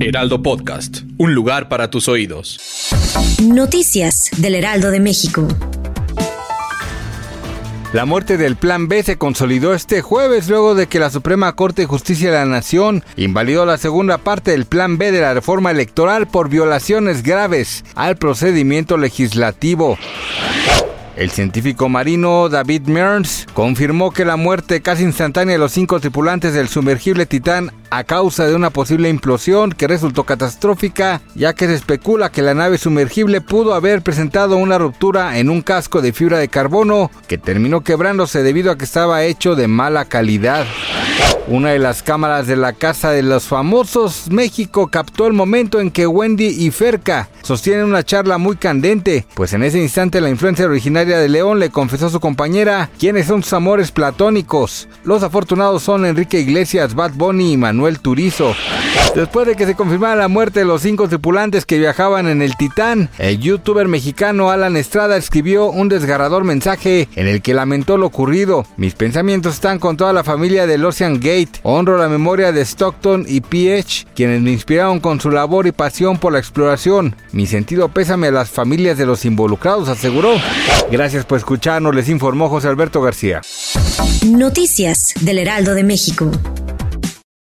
Heraldo Podcast. Un lugar para tus oídos. Noticias del Heraldo de México. La muerte del Plan B se consolidó este jueves luego de que la Suprema Corte de Justicia de la Nación invalidó la segunda parte del Plan B de la reforma electoral por violaciones graves al procedimiento legislativo. El científico marino David Mearns confirmó que la muerte casi instantánea de los cinco tripulantes del sumergible Titán a causa de una posible implosión que resultó catastrófica, ya que se especula que la nave sumergible pudo haber presentado una ruptura en un casco de fibra de carbono que terminó quebrándose debido a que estaba hecho de mala calidad. Una de las cámaras de la Casa de los Famosos México captó el momento en que Wendy y Ferca sostienen una charla muy candente, pues en ese instante la influencia originaria de León le confesó a su compañera quiénes son sus amores platónicos. Los afortunados son Enrique Iglesias, Bad Bunny y Manuel Turizo. Después de que se confirmara la muerte de los cinco tripulantes que viajaban en el Titán, el youtuber mexicano Alan Estrada escribió un desgarrador mensaje en el que lamentó lo ocurrido. Mis pensamientos están con toda la familia del Ocean Gate. Honro la memoria de Stockton y PH, quienes me inspiraron con su labor y pasión por la exploración. Mi sentido pésame a las familias de los involucrados, aseguró. Gracias por escucharnos, les informó José Alberto García. Noticias del Heraldo de México.